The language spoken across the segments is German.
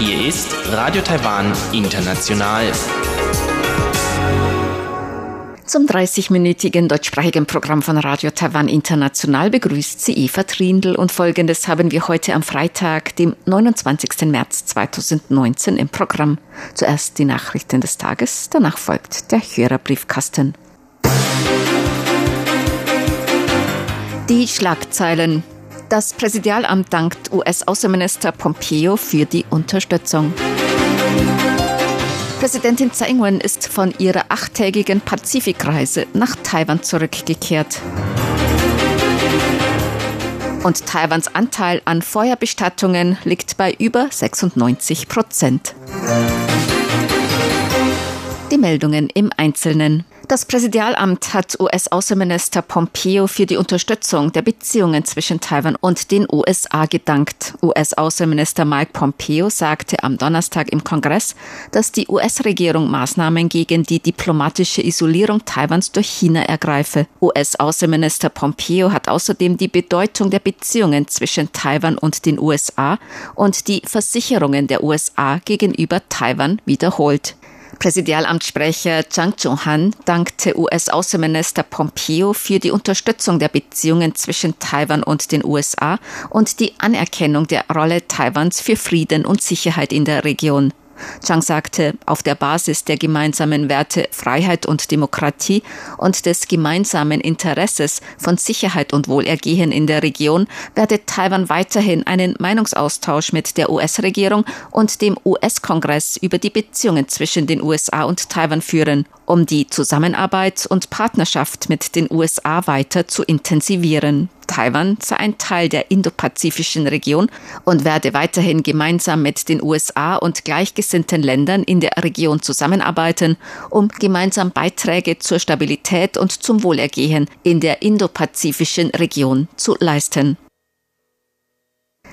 Hier ist Radio Taiwan International. Zum 30-minütigen deutschsprachigen Programm von Radio Taiwan International begrüßt sie Eva Trindl und folgendes haben wir heute am Freitag, dem 29. März 2019 im Programm. Zuerst die Nachrichten des Tages, danach folgt der Hörerbriefkasten. Die Schlagzeilen. Das Präsidialamt dankt US-Außenminister Pompeo für die Unterstützung. Präsidentin Tsai Ing-wen ist von ihrer achttägigen Pazifikreise nach Taiwan zurückgekehrt. Und Taiwans Anteil an Feuerbestattungen liegt bei über 96 Prozent. Die Meldungen im Einzelnen. Das Präsidialamt hat US-Außenminister Pompeo für die Unterstützung der Beziehungen zwischen Taiwan und den USA gedankt. US-Außenminister Mike Pompeo sagte am Donnerstag im Kongress, dass die US-Regierung Maßnahmen gegen die diplomatische Isolierung Taiwans durch China ergreife. US-Außenminister Pompeo hat außerdem die Bedeutung der Beziehungen zwischen Taiwan und den USA und die Versicherungen der USA gegenüber Taiwan wiederholt. Präsidialamtssprecher Zhang Zhonghan dankte US-Außenminister Pompeo für die Unterstützung der Beziehungen zwischen Taiwan und den USA und die Anerkennung der Rolle Taiwans für Frieden und Sicherheit in der Region. Chang sagte, auf der Basis der gemeinsamen Werte Freiheit und Demokratie und des gemeinsamen Interesses von Sicherheit und Wohlergehen in der Region werde Taiwan weiterhin einen Meinungsaustausch mit der US-Regierung und dem US-Kongress über die Beziehungen zwischen den USA und Taiwan führen, um die Zusammenarbeit und Partnerschaft mit den USA weiter zu intensivieren. Taiwan sei ein Teil der indopazifischen Region und werde weiterhin gemeinsam mit den USA und gleichgesinnten Ländern in der Region zusammenarbeiten, um gemeinsam Beiträge zur Stabilität und zum Wohlergehen in der indopazifischen Region zu leisten.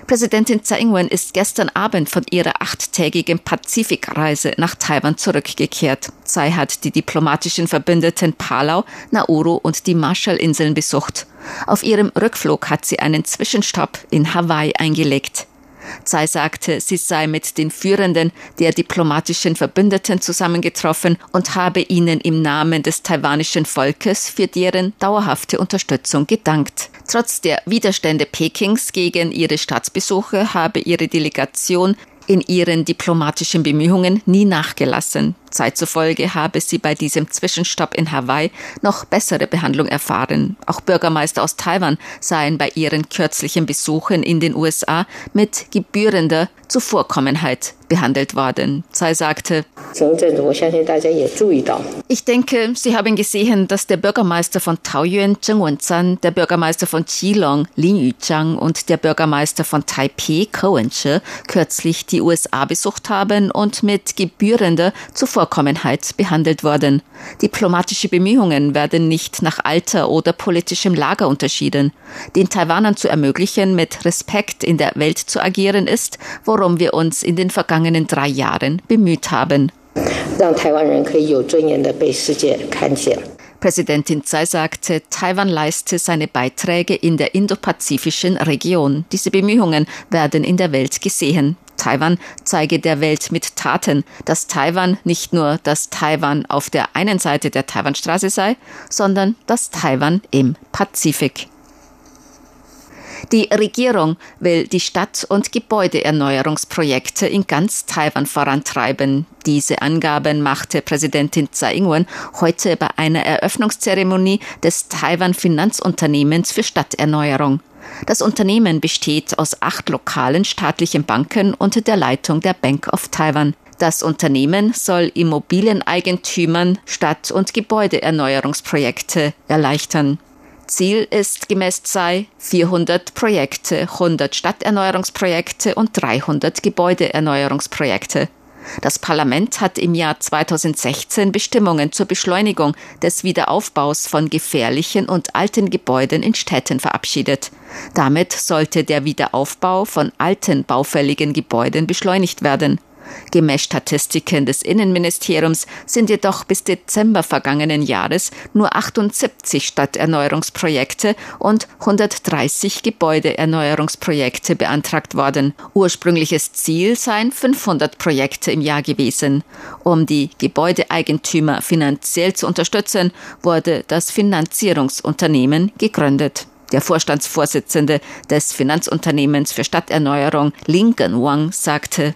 Präsidentin Tsai Ing-wen ist gestern Abend von ihrer achttägigen Pazifikreise nach Taiwan zurückgekehrt. Tsai hat die diplomatischen Verbündeten Palau, Nauru und die Marshallinseln besucht. Auf ihrem Rückflug hat sie einen Zwischenstopp in Hawaii eingelegt. Tsai sagte, sie sei mit den Führenden der diplomatischen Verbündeten zusammengetroffen und habe ihnen im Namen des taiwanischen Volkes für deren dauerhafte Unterstützung gedankt. Trotz der Widerstände Pekings gegen ihre Staatsbesuche habe ihre Delegation in ihren diplomatischen Bemühungen nie nachgelassen. Zeit zufolge habe sie bei diesem Zwischenstopp in Hawaii noch bessere Behandlung erfahren. Auch Bürgermeister aus Taiwan seien bei ihren kürzlichen Besuchen in den USA mit gebührender Zuvorkommenheit behandelt worden. Tsai sagte, ich denke, Sie haben gesehen, dass der Bürgermeister von Taoyuan, Zheng Wenzan, der Bürgermeister von Qilong, Lin Yuzhang und der Bürgermeister von Taipei, Ko Wen-che, kürzlich die USA besucht haben und mit gebührender Zuvorkommenheit behandelt worden. Diplomatische Bemühungen werden nicht nach Alter oder politischem Lager unterschieden. Den Taiwanern zu ermöglichen, mit Respekt in der Welt zu agieren, ist, worum wir uns in den vergangenen drei Jahren bemüht haben. Präsidentin Tsai sagte, Taiwan leiste seine Beiträge in der indopazifischen Region. Diese Bemühungen werden in der Welt gesehen. Taiwan zeige der Welt mit Taten, dass Taiwan nicht nur das Taiwan auf der einen Seite der Taiwanstraße sei, sondern das Taiwan im Pazifik. Die Regierung will die Stadt- und Gebäudeerneuerungsprojekte in ganz Taiwan vorantreiben. Diese Angaben machte Präsidentin Tsai Ing-wen heute bei einer Eröffnungszeremonie des Taiwan Finanzunternehmens für Stadterneuerung. Das Unternehmen besteht aus acht lokalen staatlichen Banken unter der Leitung der Bank of Taiwan. Das Unternehmen soll Immobilieneigentümern Stadt- und Gebäudeerneuerungsprojekte erleichtern. Ziel ist gemäß ZEI 400 Projekte, 100 Stadterneuerungsprojekte und 300 Gebäudeerneuerungsprojekte. Das Parlament hat im Jahr 2016 Bestimmungen zur Beschleunigung des Wiederaufbaus von gefährlichen und alten Gebäuden in Städten verabschiedet. Damit sollte der Wiederaufbau von alten baufälligen Gebäuden beschleunigt werden. Gemäß Statistiken des Innenministeriums sind jedoch bis Dezember vergangenen Jahres nur 78 Stadterneuerungsprojekte und 130 Gebäudeerneuerungsprojekte beantragt worden. Ursprüngliches Ziel seien 500 Projekte im Jahr gewesen. Um die Gebäudeeigentümer finanziell zu unterstützen, wurde das Finanzierungsunternehmen gegründet. Der Vorstandsvorsitzende des Finanzunternehmens für Stadterneuerung, Lincoln Wang, sagte,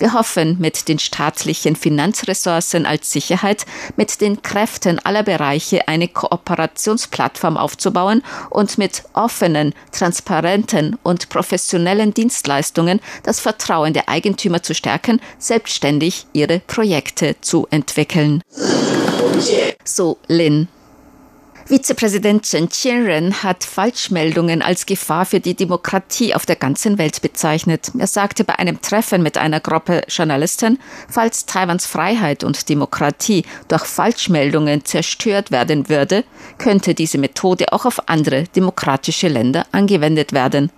wir hoffen, mit den staatlichen Finanzressourcen als Sicherheit, mit den Kräften aller Bereiche eine Kooperationsplattform aufzubauen und mit offenen, transparenten und professionellen Dienstleistungen das Vertrauen der Eigentümer zu stärken, selbstständig ihre Projekte zu entwickeln. So Lin. Vizepräsident Chen Qianren hat Falschmeldungen als Gefahr für die Demokratie auf der ganzen Welt bezeichnet. Er sagte bei einem Treffen mit einer Gruppe Journalisten, falls Taiwans Freiheit und Demokratie durch Falschmeldungen zerstört werden würde, könnte diese Methode auch auf andere demokratische Länder angewendet werden.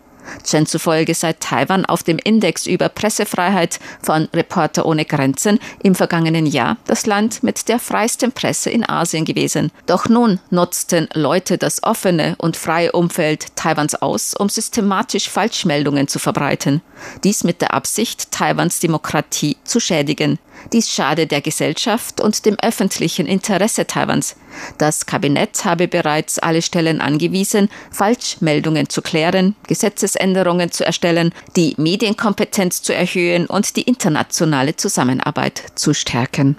Chen zufolge sei Taiwan auf dem Index über Pressefreiheit von Reporter ohne Grenzen im vergangenen Jahr das Land mit der freiesten Presse in Asien gewesen. Doch nun nutzten Leute das offene und freie Umfeld Taiwans aus, um systematisch Falschmeldungen zu verbreiten. Dies mit der Absicht, Taiwans Demokratie zu schädigen. Dies schade der Gesellschaft und dem öffentlichen Interesse Taiwans. Das Kabinett habe bereits alle Stellen angewiesen, Falschmeldungen zu klären, Gesetzesänderungen zu erstellen, die Medienkompetenz zu erhöhen und die internationale Zusammenarbeit zu stärken.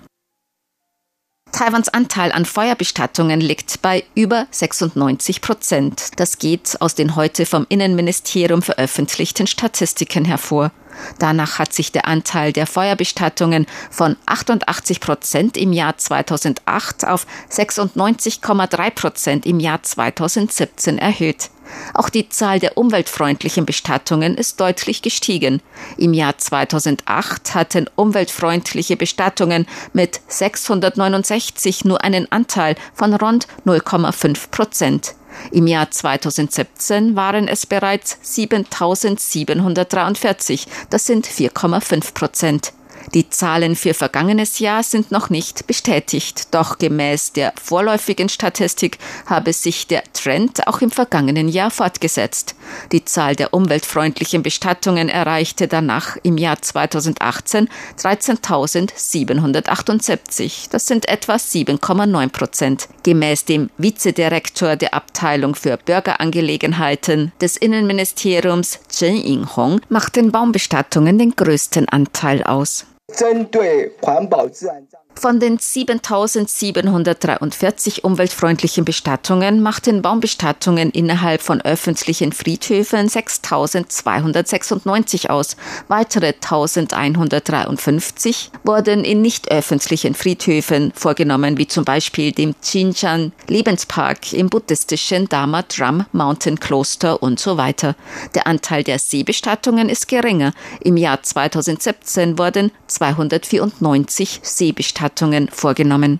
Taiwans Anteil an Feuerbestattungen liegt bei über 96 Prozent. Das geht aus den heute vom Innenministerium veröffentlichten Statistiken hervor. Danach hat sich der Anteil der Feuerbestattungen von 88 Prozent im Jahr 2008 auf 96,3 Prozent im Jahr 2017 erhöht. Auch die Zahl der umweltfreundlichen Bestattungen ist deutlich gestiegen. Im Jahr 2008 hatten umweltfreundliche Bestattungen mit 669 nur einen Anteil von rund 0,5 Prozent. Im Jahr 2017 waren es bereits 7743. Das sind 4,5 Prozent. Die Zahlen für vergangenes Jahr sind noch nicht bestätigt, doch gemäß der vorläufigen Statistik habe sich der Trend auch im vergangenen Jahr fortgesetzt. Die Zahl der umweltfreundlichen Bestattungen erreichte danach im Jahr 2018 13.778. Das sind etwa 7,9 Prozent. Gemäß dem Vizedirektor der Abteilung für Bürgerangelegenheiten des Innenministeriums Chen Yinghong machten Baumbestattungen den größten Anteil aus. Von den 7743 umweltfreundlichen Bestattungen machten Baumbestattungen innerhalb von öffentlichen Friedhöfen 6296 aus. Weitere 1153 wurden in nicht öffentlichen Friedhöfen vorgenommen, wie zum Beispiel dem Xinjiang Lebenspark im buddhistischen Dharma Drum Mountain Kloster und so weiter. Der Anteil der Seebestattungen ist geringer. Im Jahr 2017 wurden 2 294 Seebestattungen Bestattungen vorgenommen.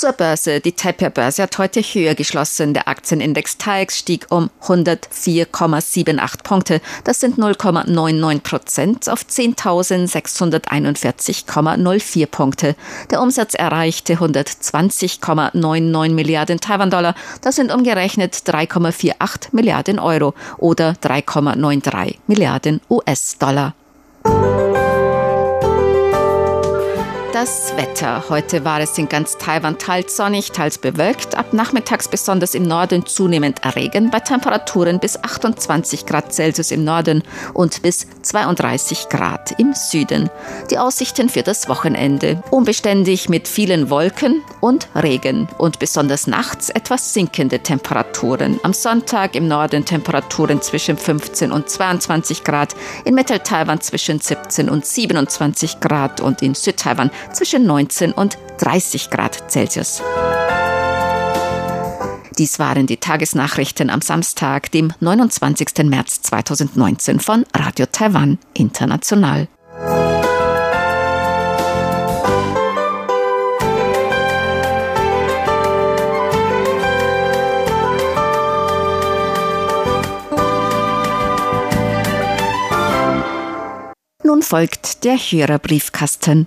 Zur Börse. Die Taipei-Börse hat heute höher geschlossen. Der Aktienindex TAIX stieg um 104,78 Punkte. Das sind 0,99 Prozent auf 10.641,04 Punkte. Der Umsatz erreichte 120,99 Milliarden Taiwan-Dollar. Das sind umgerechnet 3,48 Milliarden Euro oder 3,93 Milliarden US-Dollar. Das Wetter. Heute war es in ganz Taiwan teils sonnig, teils bewölkt. Ab nachmittags besonders im Norden zunehmend Regen bei Temperaturen bis 28 Grad Celsius im Norden und bis 32 Grad im Süden. Die Aussichten für das Wochenende. Unbeständig mit vielen Wolken und Regen und besonders nachts etwas sinkende Temperaturen. Am Sonntag im Norden Temperaturen zwischen 15 und 22 Grad, in Mittel-Taiwan zwischen 17 und 27 Grad und in Südtaiwan zwischen 19 und 30 Grad Celsius. Dies waren die Tagesnachrichten am Samstag, dem 29. März 2019 von Radio Taiwan International. Nun folgt der Hörerbriefkasten.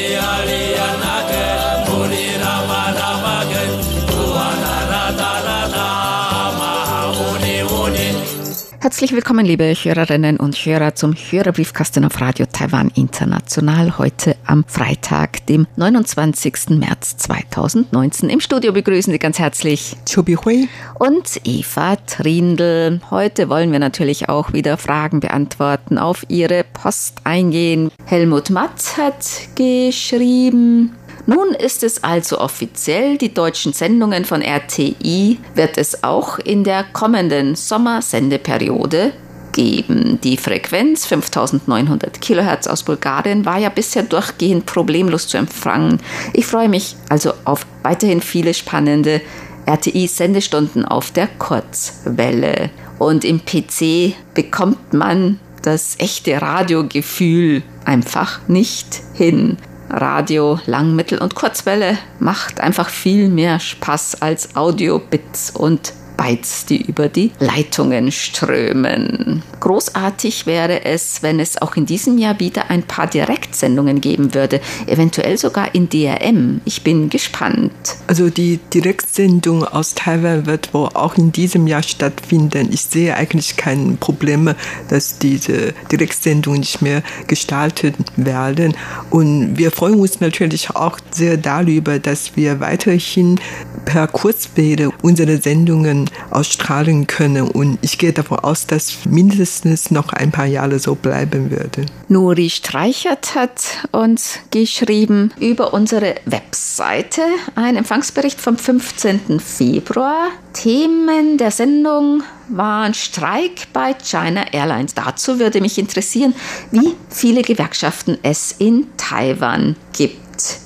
Herzlich willkommen, liebe Hörerinnen und Hörer, zum Hörerbriefkasten auf Radio Taiwan International. Heute am Freitag, dem 29. März 2019. Im Studio begrüßen Sie ganz herzlich Chobi Hui und Eva Trindl. Heute wollen wir natürlich auch wieder Fragen beantworten, auf Ihre Post eingehen. Helmut Matz hat geschrieben, nun ist es also offiziell, die deutschen Sendungen von RTI wird es auch in der kommenden Sommersendeperiode geben. Die Frequenz 5900 Kilohertz aus Bulgarien war ja bisher durchgehend problemlos zu empfangen. Ich freue mich also auf weiterhin viele spannende RTI-Sendestunden auf der Kurzwelle. Und im PC bekommt man das echte Radiogefühl einfach nicht hin. Radio, Lang-, Mittel- und Kurzwelle macht einfach viel mehr Spaß als Audio-Bits und Bytes, die über die Leitungen strömen. Großartig wäre es, wenn es auch in diesem Jahr wieder ein paar Direktsendungen geben würde, eventuell sogar in DRM. Ich bin gespannt. Also die Direktsendung aus Taiwan wird wohl auch in diesem Jahr stattfinden. Ich sehe eigentlich keine Probleme, dass diese Direktsendungen nicht mehr gestaltet werden. Und wir freuen uns natürlich auch sehr darüber, dass wir weiterhin per Kurzwelle unsere Sendungen ausstrahlen können. Und ich gehe davon aus, dass mindestens noch ein paar Jahre so bleiben würde. Nuri Streichert hat uns geschrieben über unsere Webseite ein Empfangsbericht vom 15. Februar. Themen der Sendung waren Streik bei China Airlines. Dazu würde mich interessieren, wie viele Gewerkschaften es in Taiwan gibt.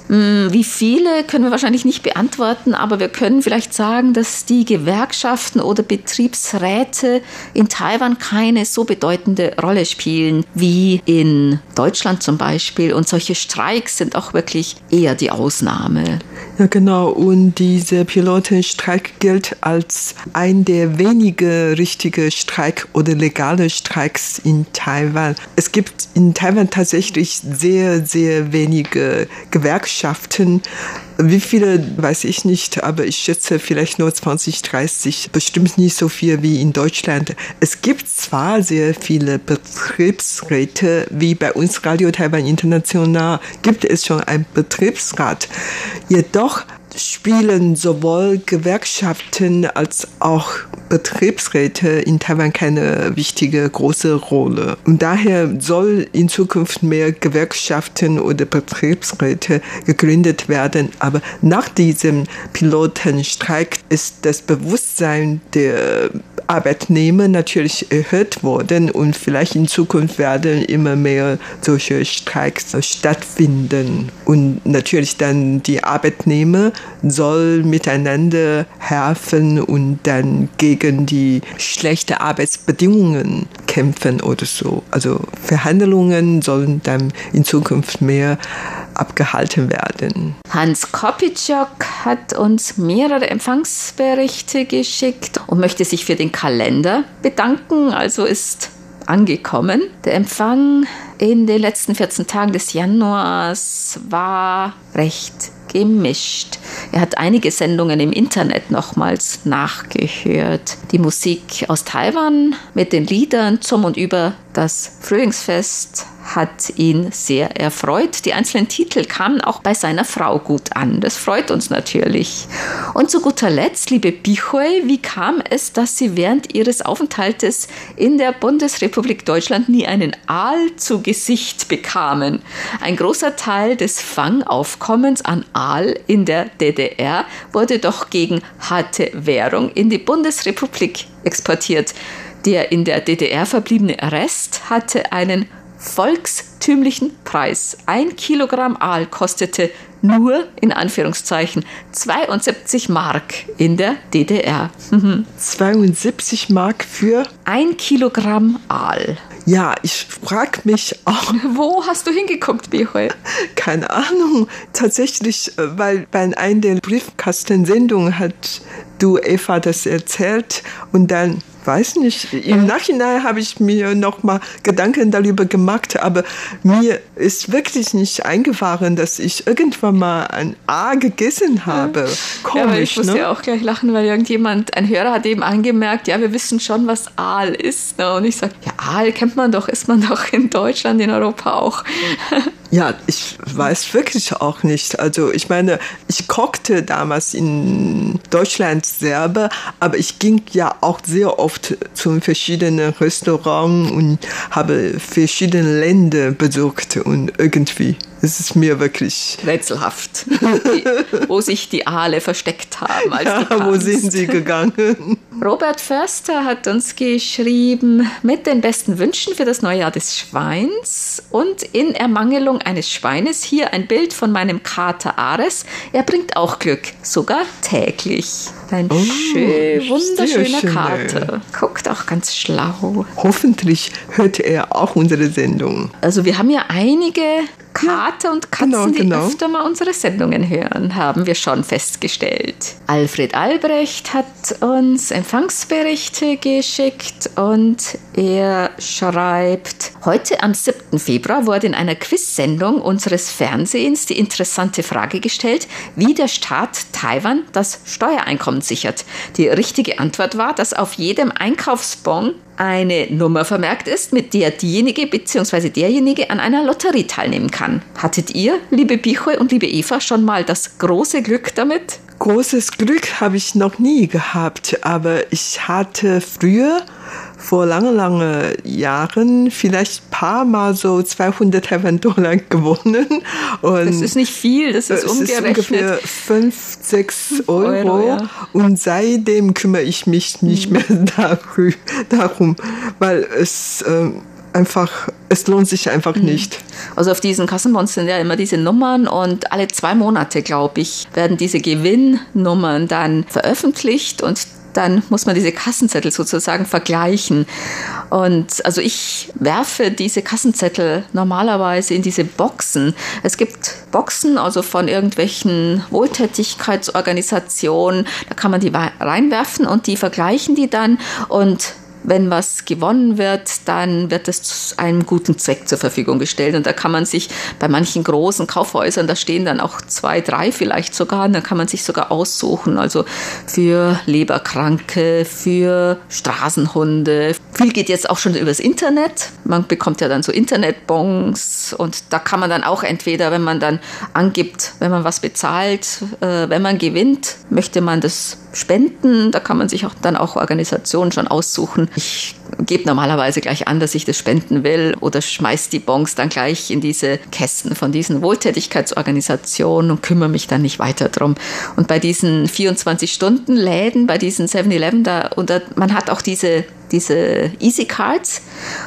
Hm, wie viele können wir wahrscheinlich nicht beantworten, aber wir können vielleicht sagen, dass die Gewerkschaften oder Betriebsräte in Taiwan keine so bedeutende Rolle spielen wie in Deutschland zum Beispiel. Und solche Streiks sind auch wirklich eher die Ausnahme. Ja, genau. Und dieser Pilotenstreik gilt als ein der wenigen richtigen Streik oder legale Streiks in Taiwan. Es gibt in Taiwan tatsächlich sehr, sehr wenige Gewerkschaften. Wie viele weiß ich nicht, aber ich schätze vielleicht nur 20, 30, bestimmt nicht so viel wie in Deutschland. Es gibt zwar sehr viele Betriebsräte, wie bei uns Radio Taiwan International gibt es schon einen Betriebsrat. Jedoch spielen sowohl Gewerkschaften als auch Betriebsräte in Taiwan keine wichtige große Rolle. Und daher soll in Zukunft mehr Gewerkschaften oder Betriebsräte gegründet werden. Aber nach diesem Pilotenstreik ist das Bewusstsein der Arbeitnehmer natürlich erhöht worden und vielleicht in Zukunft werden immer mehr solche Streiks stattfinden. Und natürlich dann die Arbeitnehmer soll miteinander helfen und dann gegen die schlechten Arbeitsbedingungen kämpfen oder so. Also Verhandlungen sollen dann in Zukunft mehr abgehalten werden. Hans Kopitschok hat uns mehrere Empfangsberichte geschickt und möchte sich für den Kalender bedanken. Also ist angekommen. Der Empfang in den letzten 14 Tagen des Januars war recht gemischt. Er hat einige Sendungen im Internet nochmals nachgehört. Die Musik aus Taiwan mit den Liedern zum und über das Frühlingsfest hat ihn sehr erfreut. Die einzelnen Titel kamen auch bei seiner Frau gut an. Das freut uns natürlich. Und zu guter Letzt, liebe Bichoy, wie kam es, dass Sie während Ihres Aufenthaltes in der Bundesrepublik Deutschland nie einen Aal zu Gesicht bekamen? Ein großer Teil des Fangaufkommens an Aal in der DDR wurde doch gegen harte Währung in die Bundesrepublik exportiert. Der in der DDR verbliebene Rest hatte einen volkstümlichen Preis. Ein Kilogramm Aal kostete nur in Anführungszeichen 72 Mark in der DDR. 72 Mark für? Ein Kilogramm Aal. Ja, ich frage mich auch. Wo hast du hingeguckt, Bihoy? Keine Ahnung. Tatsächlich, äh, weil bei einer der Briefkastensendungen hat du Eva das erzählt und dann weiß nicht. Im Nachhinein habe ich mir noch mal Gedanken darüber gemacht, aber mir ist wirklich nicht eingefahren, dass ich irgendwann mal ein A gegessen habe. Komisch, ja, ich musste ne? ja auch gleich lachen, weil irgendjemand, ein Hörer hat eben angemerkt, ja, wir wissen schon, was Aal ist. Ne? Und ich sage, ja, Aal kennt man doch, isst man doch in Deutschland, in Europa auch. Ja, ich weiß wirklich auch nicht. Also ich meine, ich kochte damals in Deutschland selber, aber ich ging ja auch sehr oft zu verschiedenen Restaurants und habe verschiedene Länder besucht und irgendwie es ist mir wirklich rätselhaft, wo sich die Aale versteckt haben. Als ja, wo sind sie gegangen? Robert Förster hat uns geschrieben, mit den besten Wünschen für das neue Jahr des Schweins und in Ermangelung eines Schweines hier ein Bild von meinem Kater Ares. Er bringt auch Glück, sogar täglich. Ein Oh, schön, wunderschöner schön. Kater. Guckt auch ganz schlau. Hoffentlich hört er auch unsere Sendung. Also wir haben ja einige Kater und Katzen, genau, genau. die öfter mal unsere Sendungen hören, haben wir schon festgestellt. Alfred Albrecht hat uns Empfangsberichte geschickt und er schreibt, heute am 7. Februar wurde in einer Quiz-Sendung unseres Fernsehens die interessante Frage gestellt, wie der Staat Taiwan das Steuereinkommen sichert. Die richtige Antwort war, dass auf jedem Einkaufsbon eine Nummer vermerkt ist, mit der diejenige bzw. derjenige an einer Lotterie teilnehmen kann. Hattet ihr, liebe Bichoy und liebe Eva, schon mal das große Glück damit? Großes Glück habe ich noch nie gehabt, aber ich hatte früher vor lange, lange Jahren vielleicht ein paar Mal so 200 Taiwan-Dollar gewonnen. Und Das ist nicht viel, das ist es ist umgerechnet. ungefähr 5, 6 Euro. Euro, ja. Und seitdem kümmere ich mich nicht mehr darü- darum, weil es ähm, einfach, es lohnt sich einfach nicht. Also auf diesen Kassenbons sind ja immer diese Nummern und alle zwei Monate, glaube ich, werden diese Gewinnnummern dann veröffentlicht und dann muss man diese Kassenzettel sozusagen vergleichen. Und also ich werfe diese Kassenzettel normalerweise in diese Boxen. Es gibt Boxen, also von irgendwelchen Wohltätigkeitsorganisationen, da kann man die reinwerfen und die vergleichen die dann und wenn was gewonnen wird, dann wird es zu einem guten Zweck zur Verfügung gestellt. Und da kann man sich bei manchen großen Kaufhäusern, da stehen dann auch zwei, drei vielleicht sogar, da kann man sich sogar aussuchen. Also für Leberkranke, für Straßenhunde. Viel geht jetzt auch schon übers Internet. Man bekommt ja dann so Internetbons und da kann man dann auch entweder, wenn man dann angibt, wenn man was bezahlt, äh, wenn man gewinnt, möchte man das spenden. Da kann man sich auch dann auch Organisationen schon aussuchen. Ich gebe normalerweise gleich an, dass ich das spenden will oder schmeiß die Bons dann gleich in diese Kästen von diesen Wohltätigkeitsorganisationen und kümmere mich dann nicht weiter drum. Und bei diesen 24-Stunden-Läden, bei diesen 7-Eleven, da, da, man hat auch diese diese Easy Cards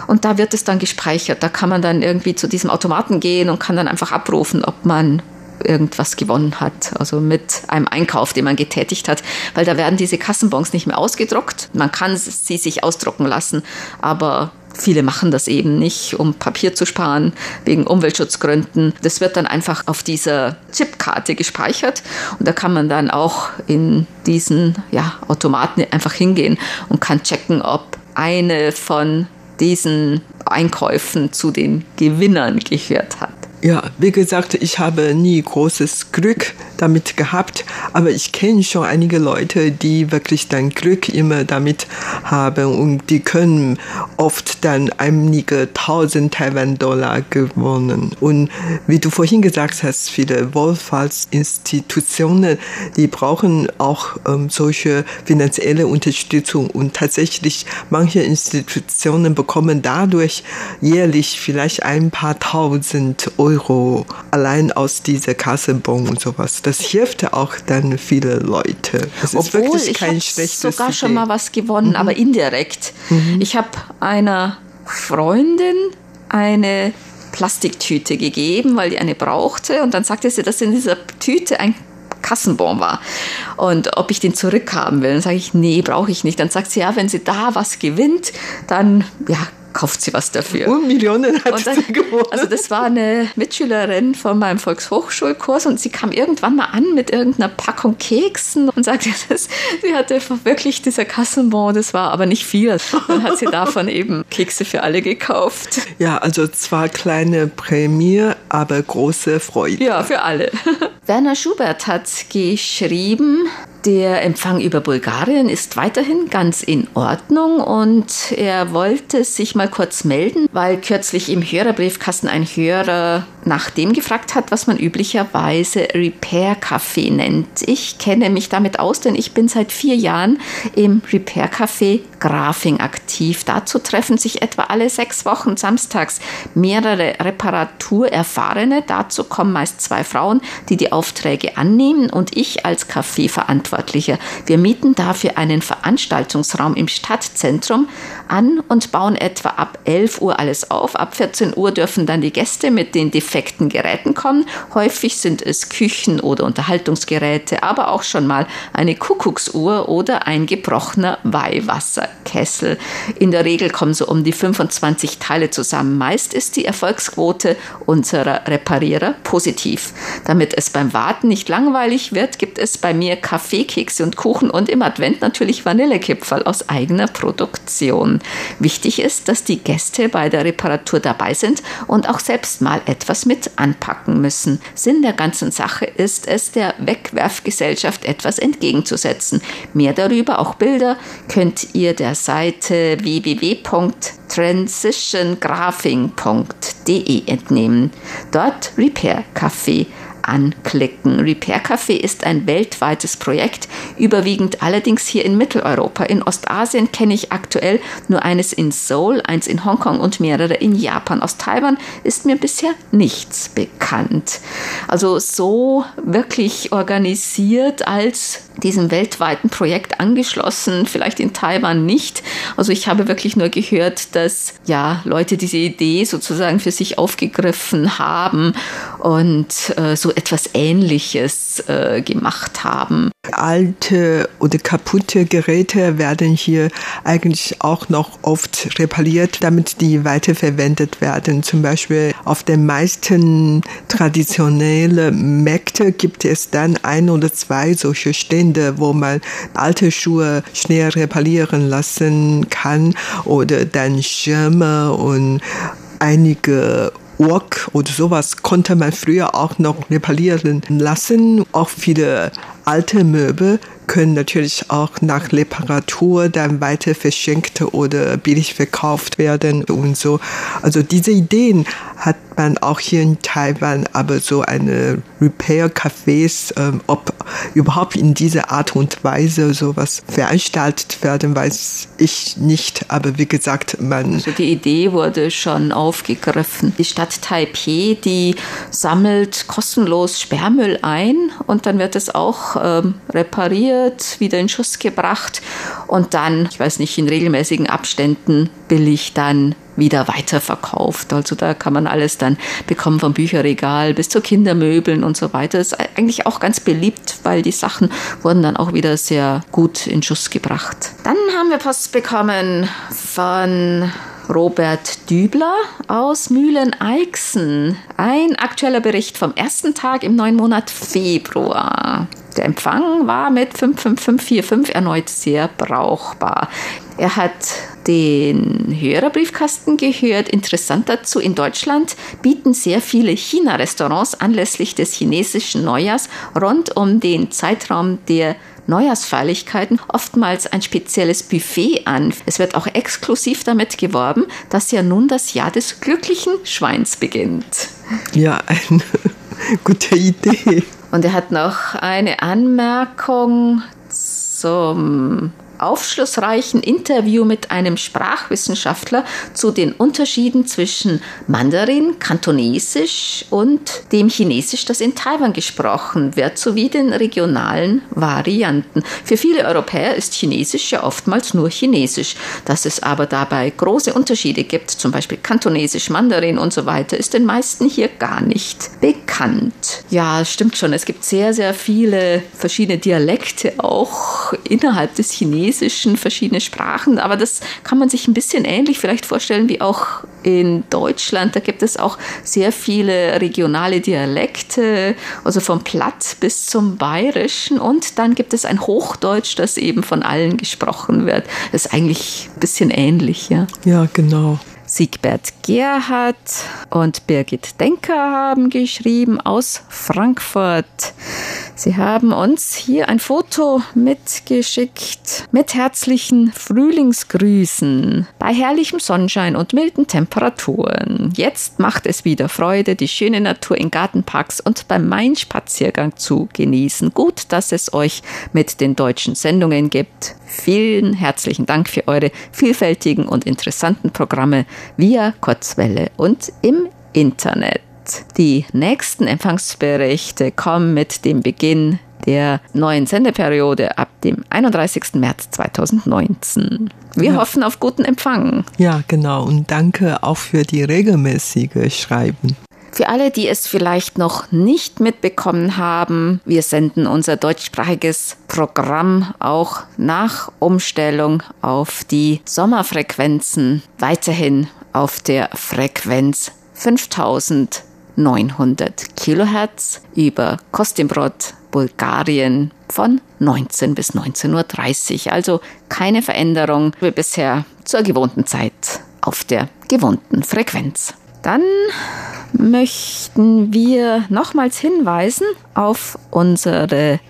und da wird es dann gespeichert. Da kann man dann irgendwie zu diesem Automaten gehen und kann dann einfach abrufen, ob man irgendwas gewonnen hat, also mit einem Einkauf, den man getätigt hat, weil da werden diese Kassenbons nicht mehr ausgedruckt. Man kann sie sich ausdrucken lassen, aber viele machen das eben nicht, um Papier zu sparen, wegen Umweltschutzgründen. Das wird dann einfach auf dieser Chipkarte gespeichert und da kann man dann auch in diesen ja, Automaten einfach hingehen und kann checken, ob eine von diesen Einkäufen zu den Gewinnern gehört hat. Ja, wie gesagt, ich habe nie großes Glück damit gehabt, aber ich kenne schon einige Leute, die wirklich dann Glück immer damit haben und die können oft dann einige tausend Taiwan-Dollar gewonnen. Und wie du vorhin gesagt hast, viele Wohlfahrtsinstitutionen, die brauchen auch ähm, solche finanzielle Unterstützung und tatsächlich manche Institutionen bekommen dadurch jährlich vielleicht ein paar tausend Euro allein aus dieser Kassenbon und sowas. Das hilft auch dann viele Leute. Das ist Obwohl, wirklich ich kein habe schlechtes sogar schon Idee. mal was gewonnen, aber indirekt. Ich habe einer Freundin eine Plastiktüte gegeben, weil die eine brauchte. Und dann sagte sie, dass in dieser Tüte ein Kassenbon war und ob ich den zurückhaben will. Dann sage ich, nee, brauche ich nicht. Dann sagt sie, ja, wenn sie da was gewinnt, dann ja, kauft sie was dafür. Und Millionen hat Und dann, sie gewonnen. Also das war eine Mitschülerin von meinem Volkshochschulkurs und sie kam irgendwann mal an mit irgendeiner Packung Keksen und sagte, dass sie hatte wirklich dieser Kassenbon, das war aber nicht viel. Dann hat sie davon eben Kekse für alle gekauft. ja, also zwar kleine Prämie, aber große Freude. Ja, für alle. Werner Schubert hat geschrieben, der Empfang über Bulgarien ist weiterhin ganz in Ordnung und er wollte sich mal kurz melden, weil kürzlich im Hörerbriefkasten ein Hörer nach dem gefragt hat, was man üblicherweise Repair Café nennt. Ich kenne mich damit aus, denn ich bin seit vier Jahren im Repair Café Grafing aktiv. Dazu treffen sich etwa alle sechs Wochen samstags mehrere Reparaturerfahrene. Dazu kommen meist zwei Frauen, die die Aufträge annehmen und ich als Kaffeeverantwortlicher. Wir mieten dafür einen Veranstaltungsraum im Stadtzentrum an und bauen etwa ab 11 Uhr alles auf. Ab 14 Uhr dürfen dann die Gäste mit den defekten Geräten kommen. Häufig sind es Küchen- oder Unterhaltungsgeräte, aber auch schon mal eine Kuckucksuhr oder ein gebrochener Weihwasserkessel. In der Regel kommen so um die 25 Teile zusammen. Meist ist die Erfolgsquote unserer Reparierer positiv. Damit es beim Warten nicht langweilig wird, gibt es bei mir Kaffee, Kekse und Kuchen und im Advent natürlich Vanillekipferl aus eigener Produktion. Wichtig ist, dass die Gäste bei der Reparatur dabei sind und auch selbst mal etwas mit anpacken müssen. Sinn der ganzen Sache ist es, der Wegwerfgesellschaft etwas entgegenzusetzen. Mehr darüber, auch Bilder, könnt ihr der Seite www.transitiongraphing.de entnehmen. Dort Repair Café anklicken. Repair Café ist ein weltweites Projekt, überwiegend allerdings hier in Mitteleuropa. In Ostasien kenne ich aktuell nur eines in Seoul, eins in Hongkong und mehrere in Japan. Aus Taiwan ist mir bisher nichts bekannt. Also so wirklich organisiert als diesem weltweiten Projekt angeschlossen, vielleicht in Taiwan nicht. Also ich habe wirklich nur gehört, dass ja Leute diese Idee sozusagen für sich aufgegriffen haben und äh, so etwas Ähnliches äh, gemacht haben. Alte oder kaputte Geräte werden hier eigentlich auch noch oft repariert, damit die weiterverwendet werden. Zum Beispiel auf den meisten traditionellen Märkten gibt es dann ein oder zwei solche Stände, wo man alte Schuhe schnell reparieren lassen kann oder dann Schirme und einige Ork oder sowas konnte man früher auch noch reparieren lassen. Auch viele alte Möbel können natürlich auch nach Reparatur dann weiter verschenkt oder billig verkauft werden und so. Also diese Ideen hat man auch hier in Taiwan, aber so eine Repair-Cafés, ähm, ob überhaupt in dieser Art und Weise sowas veranstaltet werden, weiß ich nicht. Aber wie gesagt, man. Also die Idee wurde schon aufgegriffen. Die Stadt Taipei, die sammelt kostenlos Sperrmüll ein und dann wird es auch ähm, repariert, wieder in Schuss gebracht und dann, ich weiß nicht, in regelmäßigen Abständen billig dann wieder weiterverkauft. Also da kann man alles dann bekommen vom Bücherregal bis zu Kindermöbeln und so weiter. Ist eigentlich auch ganz beliebt, weil die Sachen wurden dann auch wieder sehr gut in Schuss gebracht. Dann haben wir Post bekommen von Robert Dübler aus Mühlen-Eichsen. Ein aktueller Bericht vom ersten Tag im neuen Monat Februar. Der Empfang war mit 55545 erneut sehr brauchbar. Er hat den Hörerbriefkasten gehört. Interessant dazu, in Deutschland bieten sehr viele China-Restaurants anlässlich des chinesischen Neujahrs rund um den Zeitraum der Neujahrsfeierlichkeiten oftmals ein spezielles Buffet an. Es wird auch exklusiv damit geworben, dass ja nun das Jahr des glücklichen Schweins beginnt. Ja, eine gute Idee. Und er hat noch eine Anmerkung zum aufschlussreichen Interview mit einem Sprachwissenschaftler zu den Unterschieden zwischen Mandarin, Kantonesisch und dem Chinesisch, das in Taiwan gesprochen wird, sowie den regionalen Varianten. Für viele Europäer ist Chinesisch ja oftmals nur Chinesisch. Dass es aber dabei große Unterschiede gibt, zum Beispiel Kantonesisch, Mandarin und so weiter, ist den meisten hier gar nicht bekannt. Ja, stimmt schon. Es gibt sehr, sehr viele verschiedene Dialekte auch innerhalb des Chinesischen, verschiedene Sprachen. Aber das kann man sich ein bisschen ähnlich vielleicht vorstellen wie auch in Deutschland. Da gibt es auch sehr viele regionale Dialekte, also vom Platt bis zum Bayerischen. Und dann gibt es ein Hochdeutsch, das eben von allen gesprochen wird. Das ist eigentlich ein bisschen ähnlich, ja. Ja, genau. Siegbert Gerhardt und Birgit Denker haben geschrieben aus Frankfurt. Sie haben uns hier ein Foto mitgeschickt mit herzlichen Frühlingsgrüßen bei herrlichem Sonnenschein und milden Temperaturen. Jetzt macht es wieder Freude, die schöne Natur in Gartenparks und beim Main-Spaziergang zu genießen. Gut, dass es euch mit den deutschen Sendungen gibt. Vielen herzlichen Dank für eure vielfältigen und interessanten Programme via Kurzwelle und im Internet. Die nächsten Empfangsberichte kommen mit dem Beginn der neuen Sendeperiode ab dem 31. März 2019. Wir ja. hoffen auf guten Empfang. Ja, genau. Und danke auch für die regelmäßige Schreiben. Für alle, die es vielleicht noch nicht mitbekommen haben, wir senden unser deutschsprachiges Programm auch nach Umstellung auf die Sommerfrequenzen weiterhin auf der Frequenz 5900 Kilohertz über Kostimbrod, Bulgarien von 19 bis 19.30 Uhr. Also keine Veränderung wie bisher zur gewohnten Zeit auf der gewohnten Frequenz. Dann möchten wir nochmals hinweisen auf unsere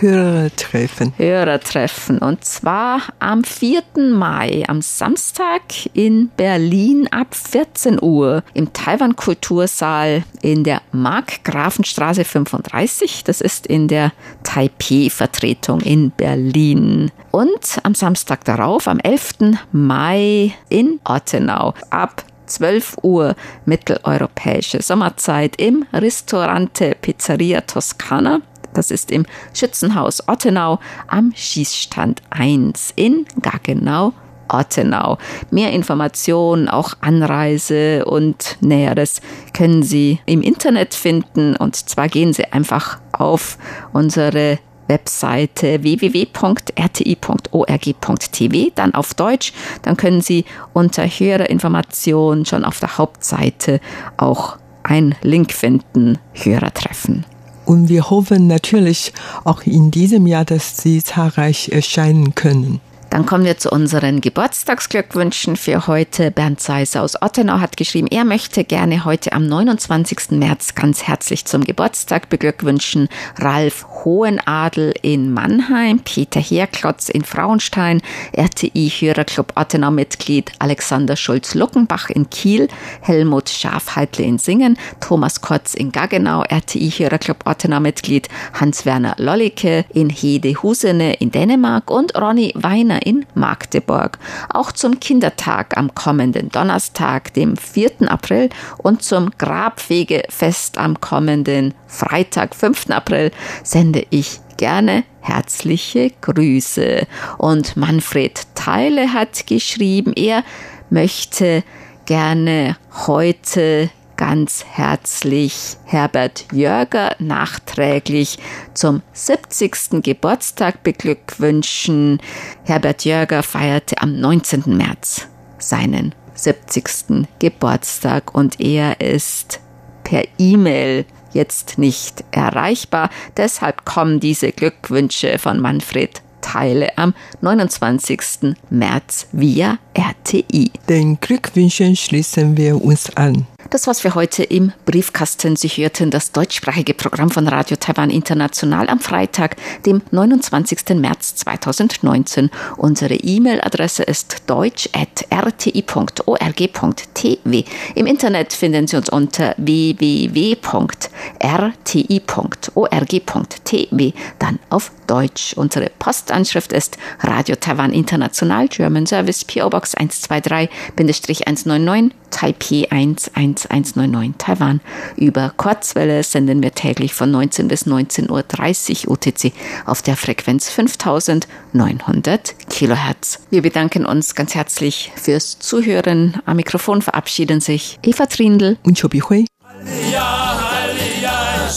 Hörertreffen. Hörertreffen. Und zwar am 4. Mai, am Samstag in Berlin ab 14 Uhr im Taiwan Kultursaal in der Markgrafenstraße 35. Das ist in der Taipei-Vertretung in Berlin. Und am Samstag darauf, am 11. Mai in Ottenau ab 12 Uhr mitteleuropäische Sommerzeit im Ristorante Pizzeria Toscana. Das ist im Schützenhaus Ottenau am Schießstand 1 in Gaggenau. Ottenau. Mehr Informationen, auch Anreise und Näheres können Sie im Internet finden. Und zwar gehen Sie einfach auf unsere Webseite www.rti.org.tv, dann auf Deutsch. Dann können Sie unter Hörerinformationen schon auf der Hauptseite auch einen Link finden, Hörertreffen. Und wir hoffen natürlich auch in diesem Jahr, dass Sie zahlreich erscheinen können. Dann kommen wir zu unseren Geburtstagsglückwünschen für heute. Bernd Seiser aus Ottenau hat geschrieben, er möchte gerne heute am 29. März ganz herzlich zum Geburtstag beglückwünschen. Ralf Hohenadel in Mannheim, Peter Herklotz in Frauenstein, RTI-Hörerclub Ottenau-Mitglied Alexander Schulz-Luckenbach in Kiel, Helmut Schafheitle in Singen, Thomas Kotz in Gaggenau, RTI-Hörerclub Ottenau-Mitglied Hans-Werner Lollicke in Hede-Husene in Dänemark und Ronny Weiner in Magdeburg. Auch zum Kindertag am kommenden Donnerstag, dem 4. April und zum Grabfegefest am kommenden Freitag, 5. April, sende ich gerne herzliche Grüße. Und Manfred Teile hat geschrieben, er möchte gerne heute ganz herzlich Herbert Jörger nachträglich zum 70. Geburtstag beglückwünschen. Herbert Jörger feierte am 19. März seinen 70. Geburtstag und er ist per E-Mail jetzt nicht erreichbar. Deshalb kommen diese Glückwünsche von Manfred Teile am 29. März via RTI. Den Glückwünschen schließen wir uns an. Das war's für heute im Briefkasten. Sie hörten das deutschsprachige Programm von Radio Taiwan International am Freitag, dem 29. März 2019. Unsere E-Mail-Adresse ist deutsch.rti.org.tw. Im Internet finden Sie uns unter www.rti.org.tw, dann auf Deutsch. Unsere Postanschrift ist Radio Taiwan International German Service PO Box 123-199 Taipei 11199 Taiwan. Über Kurzwelle senden wir täglich von 19 bis 19.30 Uhr UTC auf der Frequenz 5900 Kilohertz. Wir bedanken uns ganz herzlich fürs Zuhören. Am Mikrofon verabschieden sich Eva Trindl und Chobi Hui. Ja, ja,